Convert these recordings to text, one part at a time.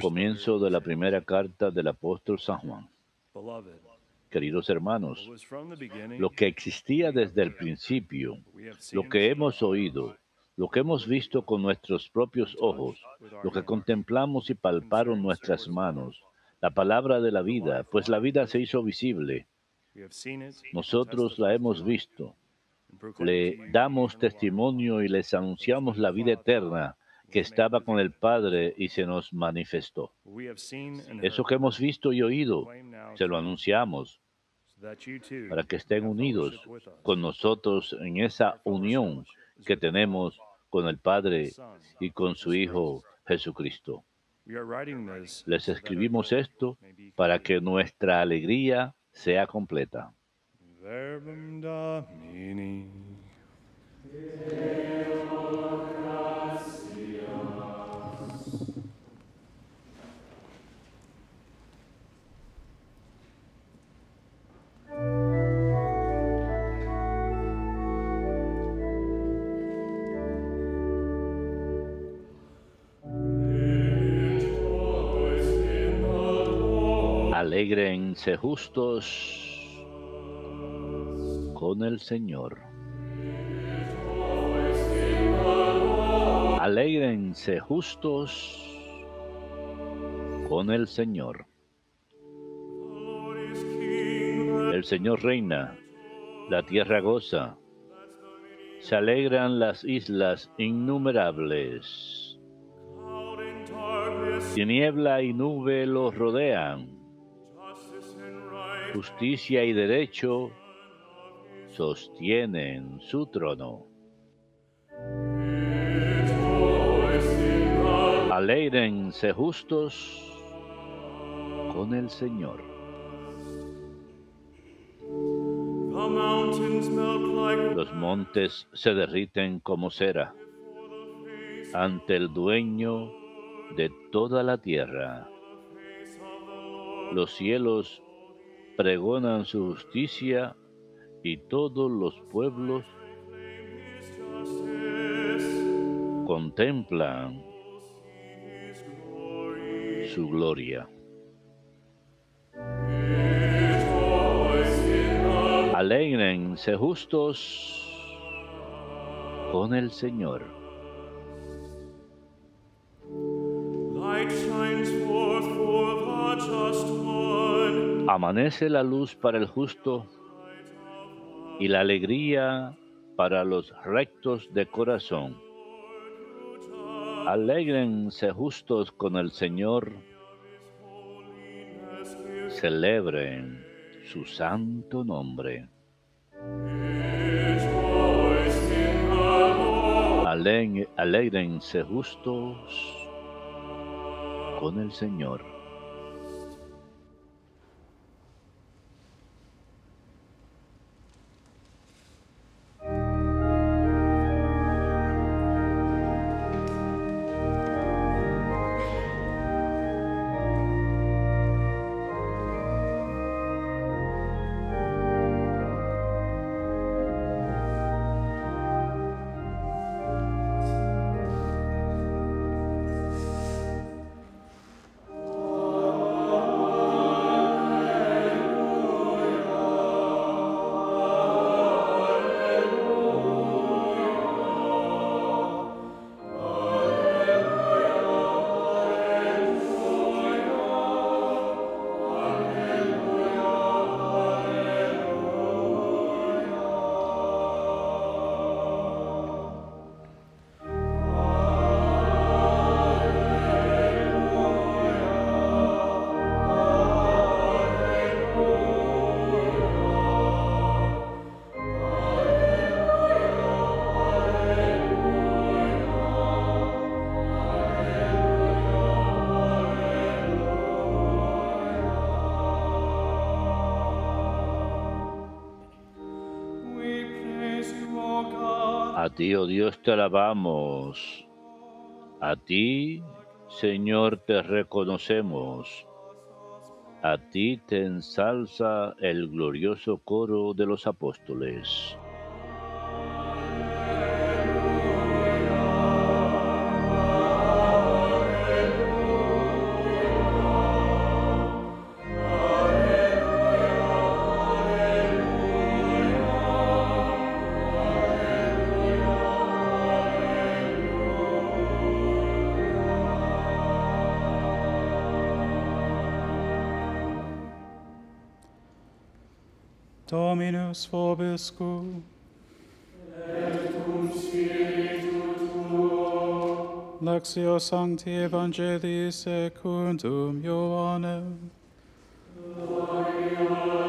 Comienzo de la primera carta del apóstol San Juan. beloved. Queridos hermanos, lo que existía desde el principio, lo que hemos oído, lo que hemos visto con nuestros propios ojos, lo que contemplamos y palparon nuestras manos, la palabra de la vida, pues la vida se hizo visible. Nosotros la hemos visto. Le damos testimonio y les anunciamos la vida eterna que estaba con el Padre y se nos manifestó. Eso que hemos visto y oído, se lo anunciamos para que estén unidos con nosotros en esa unión que tenemos con el Padre y con su Hijo Jesucristo. Les escribimos esto para que nuestra alegría sea completa. Alégrense justos con el Señor. Alégrense justos con el Señor. El Señor reina, la tierra goza, se alegran las islas innumerables. Tiniebla y nube los rodean. Justicia y derecho sostienen su trono. Alégrense justos con el Señor. Los montes se derriten como cera ante el dueño de toda la tierra. Los cielos pregonan su justicia y todos los pueblos contemplan su gloria. Alégrense justos con el Señor. Amanece la luz para el justo y la alegría para los rectos de corazón. Alégrense justos con el Señor. Celebren su santo nombre. Alégrense justos con el Señor. Ti, oh Dios, te alabamos. A ti, Señor, te reconocemos. A ti te ensalza el glorioso coro de los apóstoles. Dominus vobiscum. Et cum spiritu tuo. Lectio Sancti Evangelii secundum Ioannem. Gloria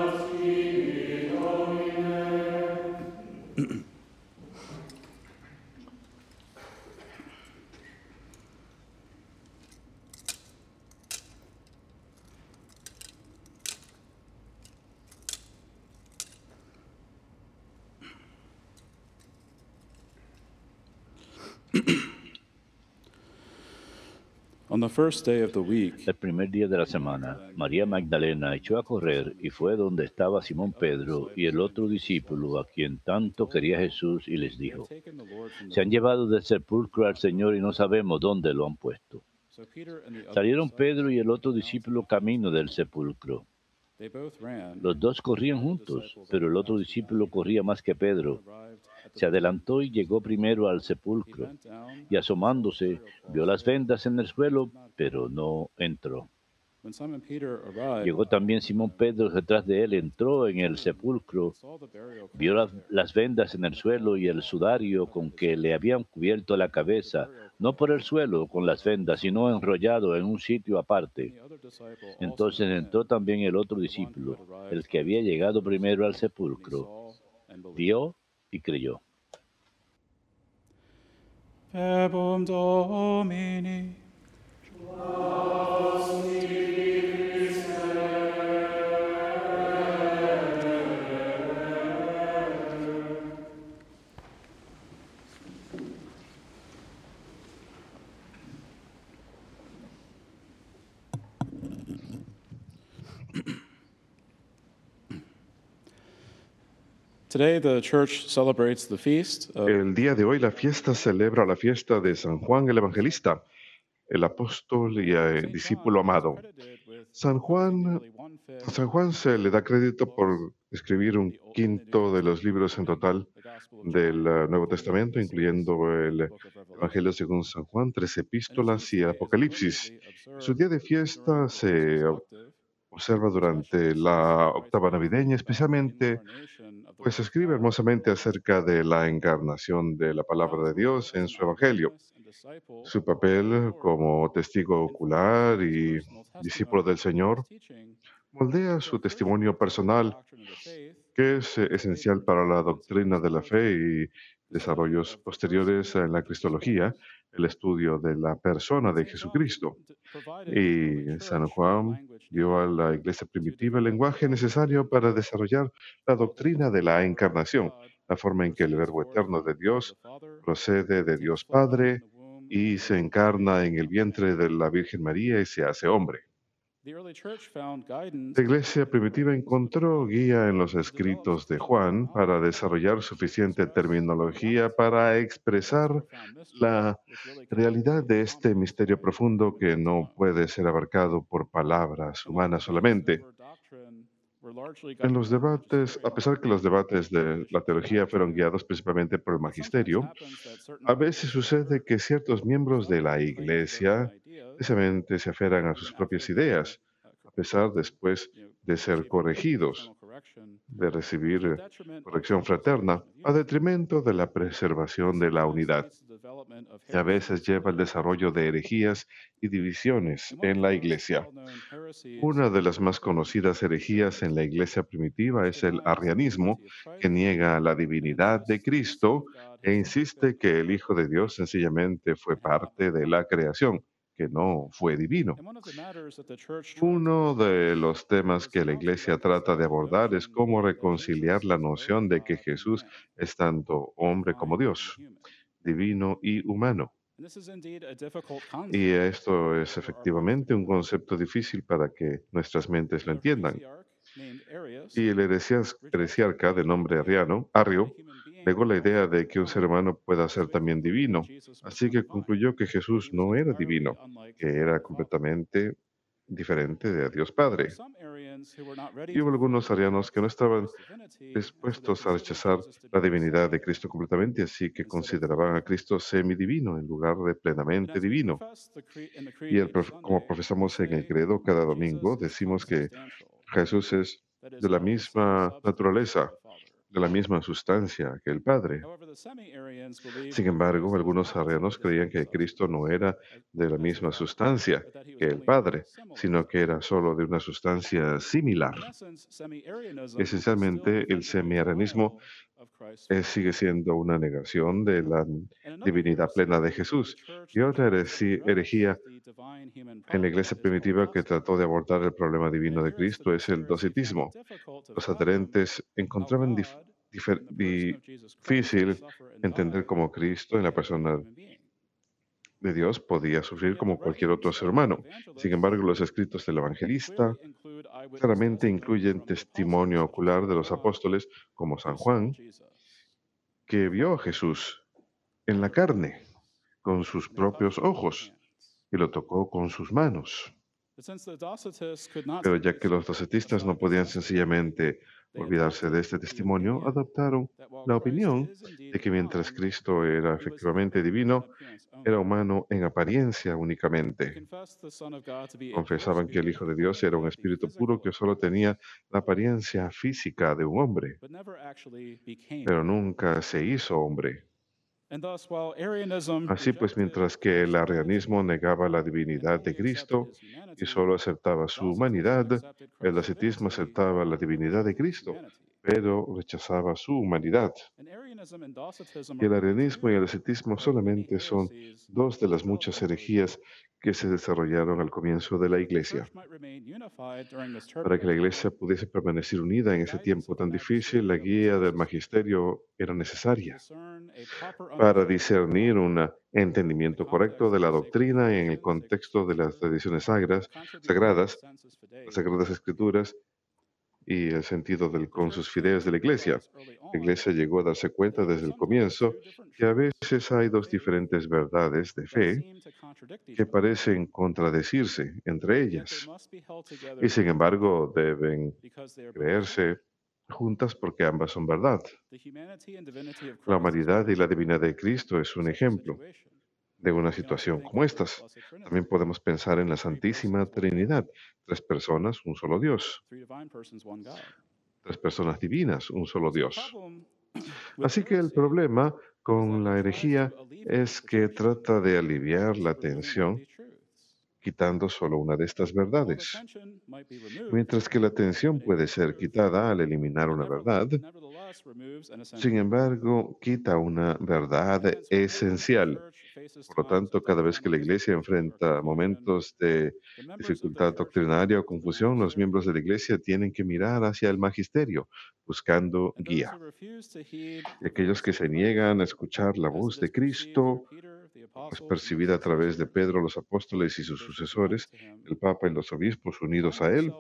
El primer día de la semana, María Magdalena echó a correr y fue donde estaba Simón Pedro y el otro discípulo a quien tanto quería Jesús y les dijo, se han llevado del sepulcro al Señor y no sabemos dónde lo han puesto. Salieron Pedro y el otro discípulo camino del sepulcro. Los dos corrían juntos, pero el otro discípulo corría más que Pedro. Se adelantó y llegó primero al sepulcro, y asomándose vio las vendas en el suelo, pero no entró. Llegó también Simón Pedro detrás de él, entró en el sepulcro, vio las, vendas en el suelo y el sudario con que le habían cubierto la cabeza, no por el suelo con las vendas, sino enrollado en un sitio aparte. Entonces entró también el otro discípulo, el que había llegado primero al sepulcro, vio y creyó. Today, the church celebrates the feast of El día de hoy la fiesta celebra la fiesta de San Juan el Evangelista, el apóstol y discípulo amado. San Juan, a San Juan se le da crédito por escribir un quinto de los libros en total del eh, Nuevo Testamento, incluyendo el. Evangelio según San Juan, tres epístolas y el Apocalipsis. Su día de fiesta se observa durante la octava navideña, especialmente pues escribe hermosamente acerca de la encarnación de la palabra de Dios en su Evangelio. Su papel como testigo ocular y discípulo del Señor moldea su testimonio personal, que es esencial para la doctrina de la fe y desarrollos posteriores en la cristología, el estudio de la persona de Jesucristo. Y San Juan dio a la iglesia primitiva el lenguaje necesario para desarrollar la doctrina de la encarnación, la forma en que el Verbo eterno de Dios procede de Dios Padre y se encarna en el vientre de la Virgen María y se hace hombre. La iglesia primitiva encontró guía en los escritos de Juan para desarrollar suficiente terminología para expresar la realidad de este misterio profundo que no puede ser abarcado por palabras humanas solamente. En los debates, a pesar que los debates de la teología fueron guiados principalmente por el magisterio, a veces sucede que ciertos miembros de la iglesia precisamente se aferran a sus propias ideas, a pesar después de ser corregidos, de recibir corrección fraterna, a detrimento de la preservación de la unidad. Y a veces lleva al desarrollo de herejías y divisiones en la iglesia. Una de las más conocidas herejías en la iglesia primitiva es el arrianismo, que niega la divinidad de Cristo e insiste que el Hijo de Dios sencillamente fue parte de la creación, que no fue divino. Uno de los temas que la Iglesia trata de abordar es cómo reconciliar la noción de que Jesús es tanto hombre como Dios, divino y humano. Y esto es efectivamente un concepto difícil para que nuestras mentes lo entiendan. Y el heresiarca de nombre Ariano, Arrio, negó la idea de que un ser humano pueda ser también divino, así que concluyó que Jesús no era divino, que era completamente diferente de Dios Padre. Y hubo algunos arianos que no estaban dispuestos a rechazar la divinidad de Cristo completamente, así que consideraban a Cristo semidivino en lugar de plenamente divino. Y como profesamos en el credo cada domingo, decimos que Jesús es de la misma naturaleza, de la misma sustancia que el Padre. Sin embargo, algunos arrianos creían que Cristo no era de la misma sustancia que el Padre, sino que era solo de una sustancia similar. Esencialmente, el semiarianismo sigue siendo una negación de la divinidad plena de Jesús. Y otra herejía en la iglesia primitiva que trató de abordar el problema divino de Cristo es el docetismo. Los adherentes encontraban dif- difícil entender cómo Cristo en la persona de Dios podía sufrir como cualquier otro ser humano. Sin embargo, los escritos del evangelista claramente incluyen testimonio ocular de los apóstoles como San Juan, que vio a Jesús en la carne, con sus propios ojos, y lo tocó con sus manos. Pero ya que los docetistas no podían sencillamente olvidarse de este testimonio, adoptaron la opinión de que mientras Cristo era efectivamente divino, era humano en apariencia únicamente. Confesaban que el Hijo de Dios era un espíritu puro que solo tenía la apariencia física de un hombre, pero nunca se hizo hombre. Así pues, mientras que el arrianismo negaba la divinidad de Cristo y solo aceptaba su humanidad, el ascetismo aceptaba la divinidad de Cristo, pero rechazaba su humanidad. Y el arianismo y el ascetismo solamente son dos de las muchas herejías que se desarrollaron al comienzo de la Iglesia. Para que la Iglesia pudiese permanecer unida en ese tiempo tan difícil, la guía del magisterio era necesaria para discernir un entendimiento correcto de la doctrina en el contexto de las tradiciones sagras- sagradas, las sagradas escrituras y el sentido del consus fideis de la Iglesia. La Iglesia llegó a darse cuenta desde el comienzo que a veces hay dos diferentes verdades de fe que parecen contradecirse entre ellas y sin embargo deben creerse juntas porque ambas son verdad. La humanidad y la divinidad de Cristo es un ejemplo de una situación como estas. También podemos pensar en la Santísima Trinidad, tres personas, un solo Dios, tres personas divinas, un solo Dios. Así que el problema con la herejía es que trata de aliviar la tensión quitando solo una de estas verdades. Mientras que la tensión puede ser quitada al eliminar una verdad, sin embargo, quita una verdad esencial. Por lo tanto, cada vez que la Iglesia enfrenta momentos de dificultad doctrinaria o confusión, los miembros de la Iglesia tienen que mirar hacia el magisterio, buscando guía. Y aquellos que se niegan a escuchar la voz de Cristo, pues percibida a través de Pedro, los apóstoles y sus sucesores, el Papa y los obispos unidos a él,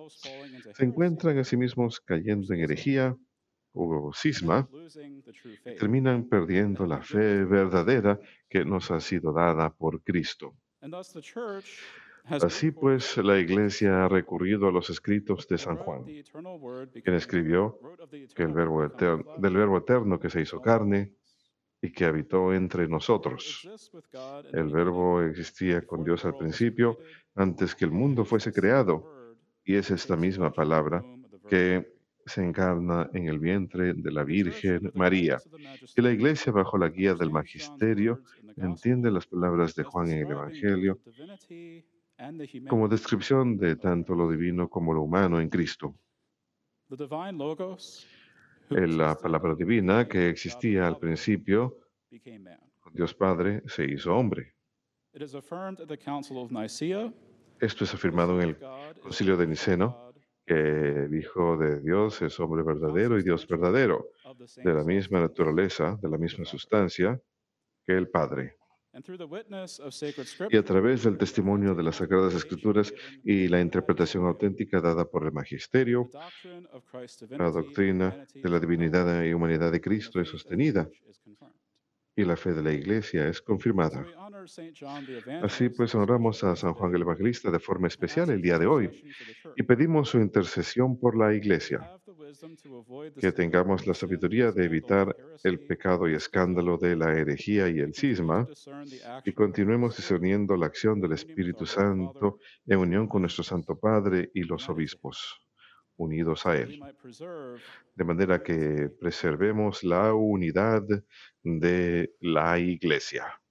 se encuentran a sí mismos cayendo en herejía o cisma, y terminan perdiendo la fe verdadera que nos ha sido dada por Cristo. Así pues, la Iglesia ha recurrido a los escritos de San Juan, quien escribió que el verbo eterno, del Verbo eterno que se hizo carne y que habitó entre nosotros. El Verbo existía con Dios al principio, antes que el mundo fuese creado, y es esta misma palabra que se encarna en el vientre de la Virgen María. Y la Iglesia, bajo la guía del Magisterio, entiende las palabras de Juan en el Evangelio como descripción de tanto lo divino como lo humano en Cristo. En la palabra divina que existía al principio, Dios Padre se hizo hombre. Esto es afirmado en el Concilio de Niceno, que el Hijo de Dios es hombre verdadero y Dios verdadero, de la misma naturaleza, de la misma sustancia que el Padre. Y a través del testimonio de las Sagradas Escrituras y la interpretación auténtica dada por el Magisterio, la doctrina de la divinidad y humanidad de Cristo es sostenida. y la fe de la Iglesia es confirmada. Así pues, honramos a San Juan el Evangelista de forma especial el día de hoy y pedimos su intercesión por la Iglesia, que tengamos la sabiduría de evitar el pecado y escándalo de la herejía y el cisma y continuemos discerniendo la acción del Espíritu Santo en unión con nuestro Santo Padre y los obispos. unidos a Él, de manera que preservemos la unidad de la Iglesia.